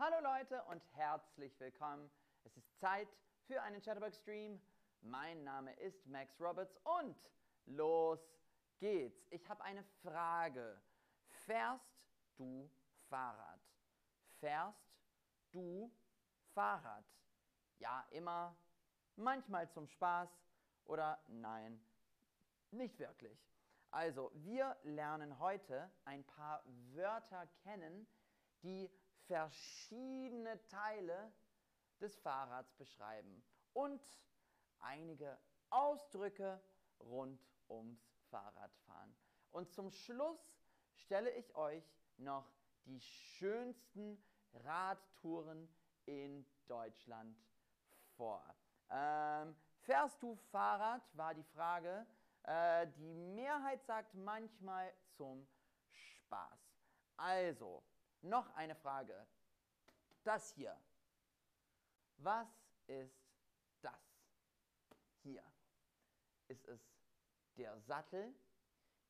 Hallo Leute und herzlich willkommen. Es ist Zeit für einen Chatterbug Stream. Mein Name ist Max Roberts und los geht's. Ich habe eine Frage. Fährst du Fahrrad? Fährst du Fahrrad? Ja, immer, manchmal zum Spaß oder nein, nicht wirklich. Also, wir lernen heute ein paar Wörter kennen, die verschiedene Teile des Fahrrads beschreiben und einige Ausdrücke rund ums Fahrradfahren. Und zum Schluss stelle ich euch noch die schönsten Radtouren in Deutschland vor. Ähm, fährst du Fahrrad, war die Frage. Äh, die Mehrheit sagt manchmal zum Spaß. Also, noch eine Frage. Das hier. Was ist das hier? Ist es der Sattel,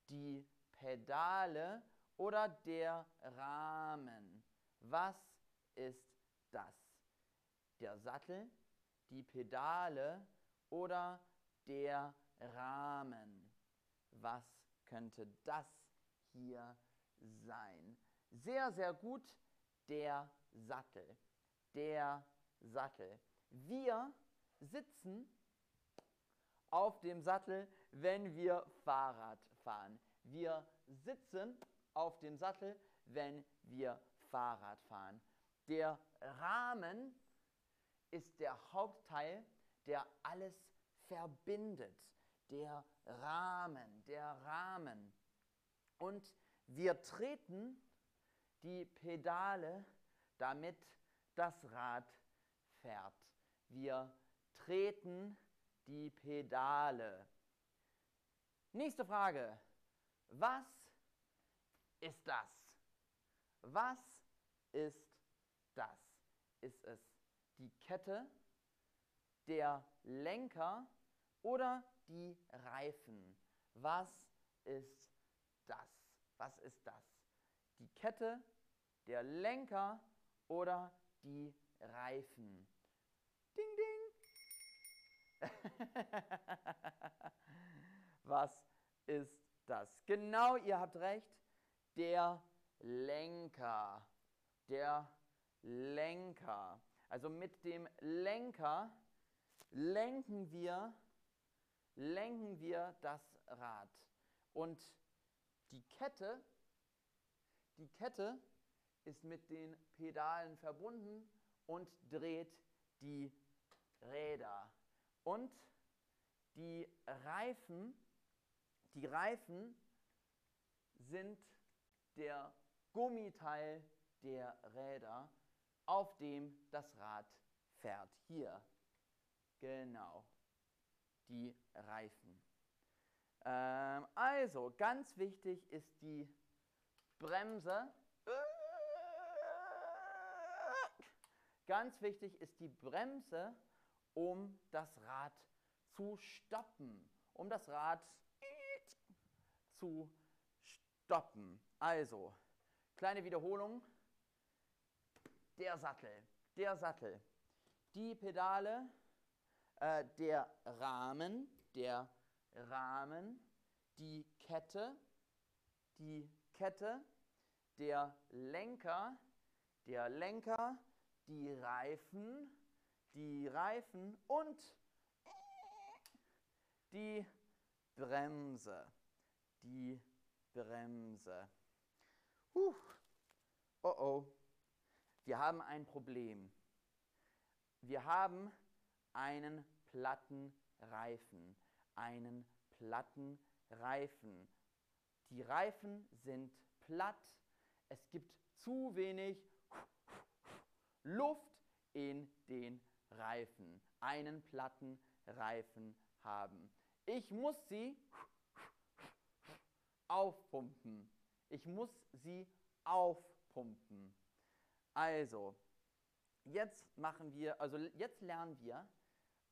die Pedale oder der Rahmen? Was ist das? Der Sattel, die Pedale oder der Rahmen? Was könnte das hier sein? Sehr, sehr gut der Sattel. Der Sattel. Wir sitzen auf dem Sattel, wenn wir Fahrrad fahren. Wir sitzen auf dem Sattel, wenn wir Fahrrad fahren. Der Rahmen ist der Hauptteil, der alles verbindet. Der Rahmen, der Rahmen. Und wir treten die Pedale, damit das Rad fährt. Wir treten die Pedale. Nächste Frage. Was ist das? Was ist das? Ist es die Kette, der Lenker oder die Reifen? Was ist das? Was ist das? Die Kette, der Lenker oder die Reifen. Ding, ding. Was ist das? Genau, ihr habt recht. Der Lenker. Der Lenker. Also mit dem Lenker lenken wir, lenken wir das Rad. Und die Kette die Kette ist mit den Pedalen verbunden und dreht die Räder. Und die Reifen, die Reifen sind der Gummiteil der Räder, auf dem das Rad fährt. Hier, genau, die Reifen. Ähm, also, ganz wichtig ist die Bremse. Ganz wichtig ist die Bremse, um das Rad zu stoppen. Um das Rad zu stoppen. Also, kleine Wiederholung. Der Sattel, der Sattel. Die Pedale, äh, der Rahmen, der Rahmen, die Kette, die Kette, der Lenker, der Lenker, die Reifen, die Reifen und die Bremse, die Bremse. Huh. Oh oh, wir haben ein Problem. Wir haben einen platten Reifen, einen platten Reifen. Die Reifen sind platt. Es gibt zu wenig Luft in den Reifen. Einen platten Reifen haben. Ich muss sie aufpumpen. Ich muss sie aufpumpen. Also, jetzt machen wir, also jetzt lernen wir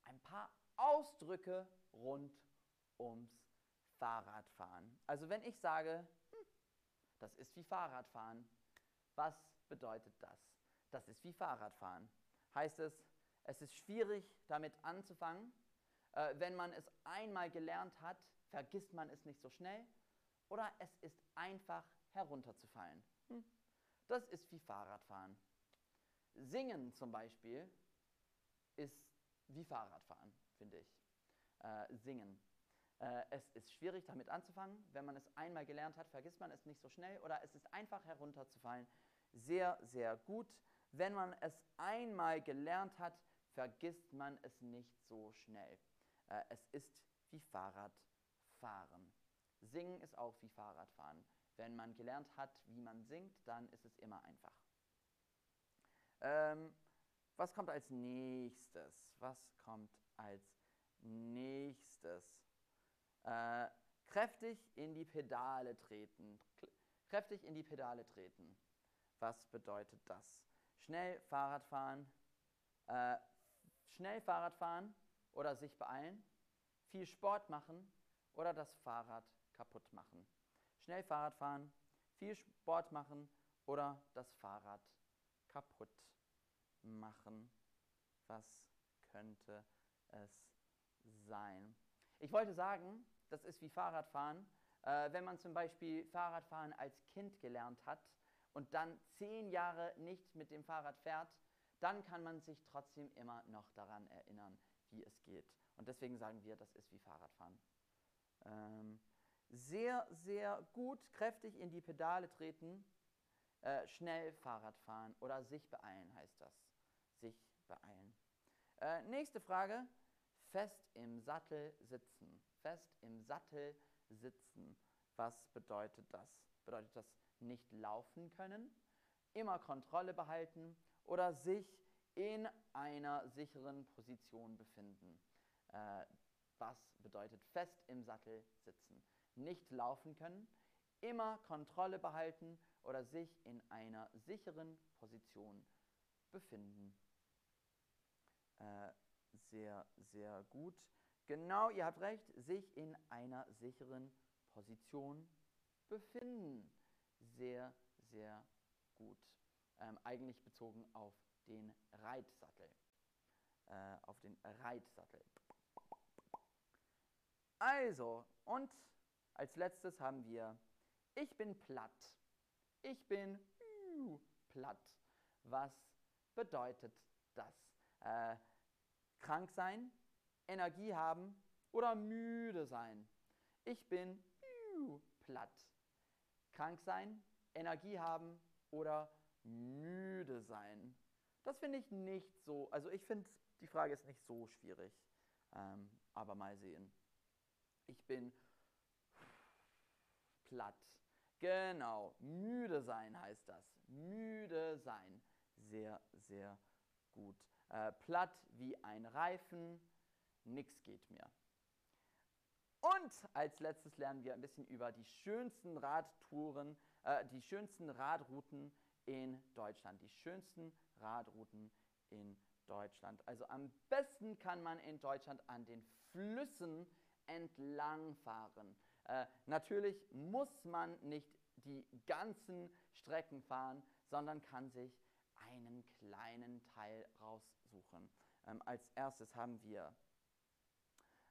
ein paar Ausdrücke rund ums Fahrradfahren. Also wenn ich sage, hm, das ist wie Fahrradfahren, was bedeutet das? Das ist wie Fahrradfahren. Heißt es, es ist schwierig damit anzufangen. Äh, wenn man es einmal gelernt hat, vergisst man es nicht so schnell. Oder es ist einfach herunterzufallen. Hm. Das ist wie Fahrradfahren. Singen zum Beispiel ist wie Fahrradfahren, finde ich. Äh, singen. Äh, es ist schwierig damit anzufangen. Wenn man es einmal gelernt hat, vergisst man es nicht so schnell oder es ist einfach herunterzufallen. Sehr, sehr gut. Wenn man es einmal gelernt hat, vergisst man es nicht so schnell. Äh, es ist wie Fahrradfahren. Singen ist auch wie Fahrradfahren. Wenn man gelernt hat, wie man singt, dann ist es immer einfach. Ähm, was kommt als nächstes? Was kommt als nächstes? Äh, kräftig in die Pedale treten. Kräftig in die Pedale treten. Was bedeutet das? Schnell Fahrrad fahren, äh, schnell Fahrrad fahren oder sich beeilen, viel Sport machen oder das Fahrrad kaputt machen. Schnell Fahrrad fahren, viel Sport machen oder das Fahrrad kaputt machen. Was könnte es sein? Ich wollte sagen, das ist wie Fahrradfahren. Äh, wenn man zum Beispiel Fahrradfahren als Kind gelernt hat und dann zehn Jahre nicht mit dem Fahrrad fährt, dann kann man sich trotzdem immer noch daran erinnern, wie es geht. Und deswegen sagen wir, das ist wie Fahrradfahren. Ähm, sehr, sehr gut, kräftig in die Pedale treten, äh, schnell Fahrrad fahren oder sich beeilen heißt das. Sich beeilen. Äh, nächste Frage, fest im Sattel sitzen. Fest im Sattel sitzen. Was bedeutet das? Bedeutet das nicht laufen können, immer Kontrolle behalten oder sich in einer sicheren Position befinden? Äh, was bedeutet fest im Sattel sitzen? Nicht laufen können, immer Kontrolle behalten oder sich in einer sicheren Position befinden. Äh, sehr, sehr gut. Genau, ihr habt recht, sich in einer sicheren Position befinden. Sehr, sehr gut. Ähm, eigentlich bezogen auf den Reitsattel. Äh, auf den Reitsattel. Also, und als letztes haben wir, ich bin platt. Ich bin platt. Was bedeutet das? Äh, krank sein, Energie haben oder müde sein. Ich bin platt. Krank sein, Energie haben oder müde sein. Das finde ich nicht so, also ich finde, die Frage ist nicht so schwierig, ähm, aber mal sehen. Ich bin platt. Genau, müde sein heißt das. Müde sein. Sehr, sehr gut. Äh, platt wie ein Reifen, nichts geht mehr. Und als letztes lernen wir ein bisschen über die schönsten Radtouren, äh, die schönsten Radrouten in Deutschland. Die schönsten Radrouten in Deutschland. Also am besten kann man in Deutschland an den Flüssen entlang fahren. Äh, natürlich muss man nicht die ganzen Strecken fahren, sondern kann sich einen kleinen Teil raussuchen. Ähm, als erstes haben wir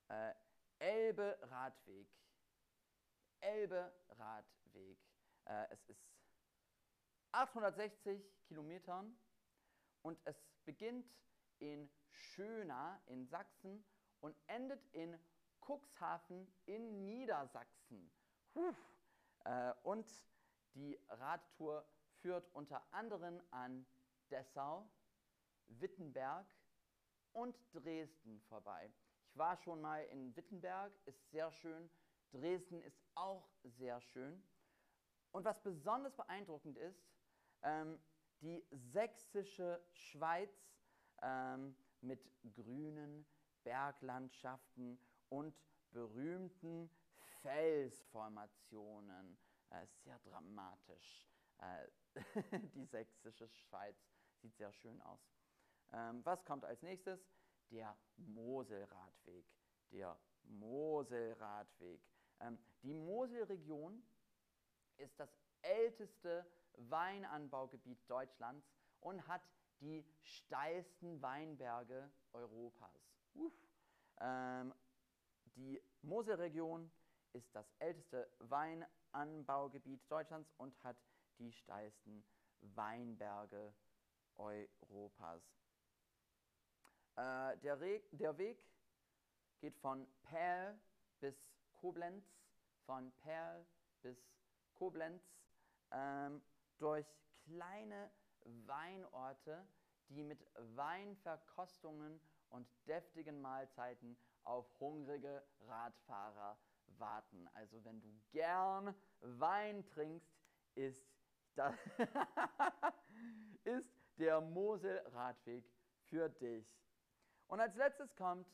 äh, Elbe Radweg. Elbe Radweg. Äh, es ist 860 Kilometern und es beginnt in Schöna in Sachsen und endet in Cuxhaven in Niedersachsen. Äh, und die Radtour führt unter anderem an Dessau, Wittenberg und Dresden vorbei. Ich war schon mal in Wittenberg, ist sehr schön. Dresden ist auch sehr schön. Und was besonders beeindruckend ist, ähm, die sächsische Schweiz ähm, mit grünen Berglandschaften und berühmten Felsformationen. Äh, sehr dramatisch. Äh, die sächsische Schweiz sieht sehr schön aus. Ähm, was kommt als nächstes? Der Moselradweg. Der Moselradweg. Ähm, die Moselregion ist das älteste Weinanbaugebiet Deutschlands und hat die steilsten Weinberge Europas. Ähm, die Moselregion ist das älteste Weinanbaugebiet Deutschlands und hat die steilsten Weinberge Europas. Äh, der, der, Weg geht von Perl bis Koblenz, von Perl bis Koblenz ähm, durch kleine Weinorte, die mit Weinverkostungen und deftigen Mahlzeiten auf hungrige Radfahrer warten. Also wenn du gern Wein trinkst, ist, das ist der Mosel-Radweg für dich. Und als letztes kommt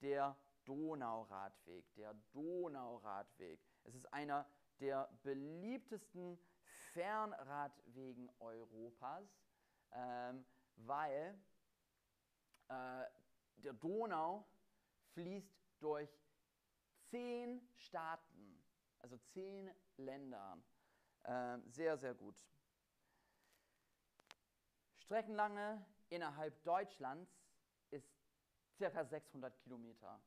der Donauradweg. Der Donauradweg. Es ist einer der beliebtesten Fernradwegen Europas, ähm, weil äh, der Donau fließt durch zehn Staaten, also zehn Länder. Äh, sehr, sehr gut. Streckenlange innerhalb Deutschlands circa 600 Kilometer,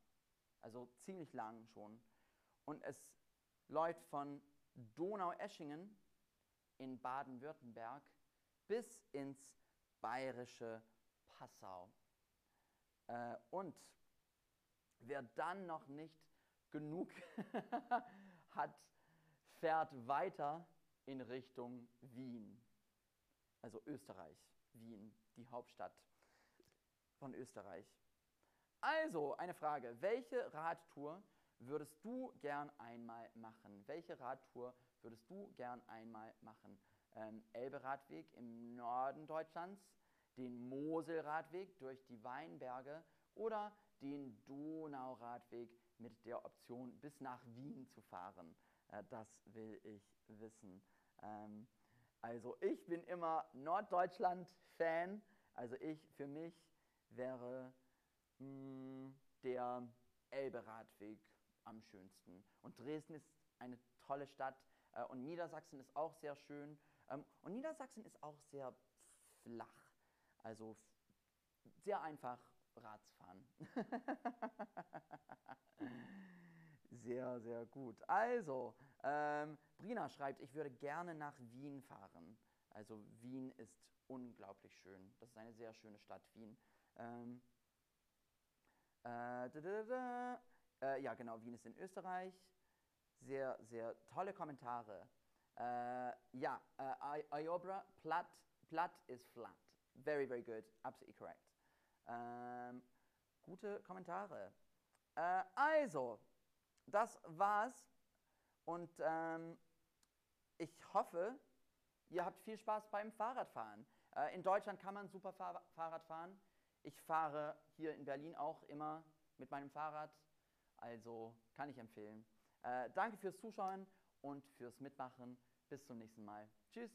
also ziemlich lang schon. Und es läuft von Donaueschingen in Baden-Württemberg bis ins bayerische Passau. Äh, und wer dann noch nicht genug hat, fährt weiter in Richtung Wien, also Österreich, Wien, die Hauptstadt von Österreich. Also eine Frage, welche Radtour würdest du gern einmal machen? Welche Radtour würdest du gern einmal machen? Ähm, Elbe-Radweg im Norden Deutschlands, den Moselradweg durch die Weinberge oder den Donauradweg mit der Option bis nach Wien zu fahren. Äh, das will ich wissen. Ähm, also ich bin immer Norddeutschland-Fan. Also ich, für mich wäre mh, hm, der Elbe-Radweg am schönsten. Und Dresden ist eine tolle Stadt äh, und Niedersachsen ist auch sehr schön. Ähm, und Niedersachsen ist auch sehr flach. Also sehr einfach Radsfahren. sehr, sehr gut. Also, ähm, Brina schreibt, ich würde gerne nach Wien fahren. Also Wien ist unglaublich schön. Das ist eine sehr schöne Stadt, Wien. Ähm, äh, da, da, da, äh, ja, genau, Wien ist in Österreich. Sehr, sehr tolle Kommentare. Äh, ja, äh, Iobra, platt, platt is flat. Very, very good. Absolutely correct. Ähm, gute Kommentare. Äh, also, das war's. Und ähm, ich hoffe, ihr habt viel Spaß beim Fahrradfahren. Äh, in Deutschland kann man super Fahr Fahrrad fahren. Ich fahre hier in Berlin auch immer mit meinem Fahrrad. Also kann ich empfehlen. Äh, danke fürs Zuschauen und fürs Mitmachen. Bis zum nächsten Mal. Tschüss.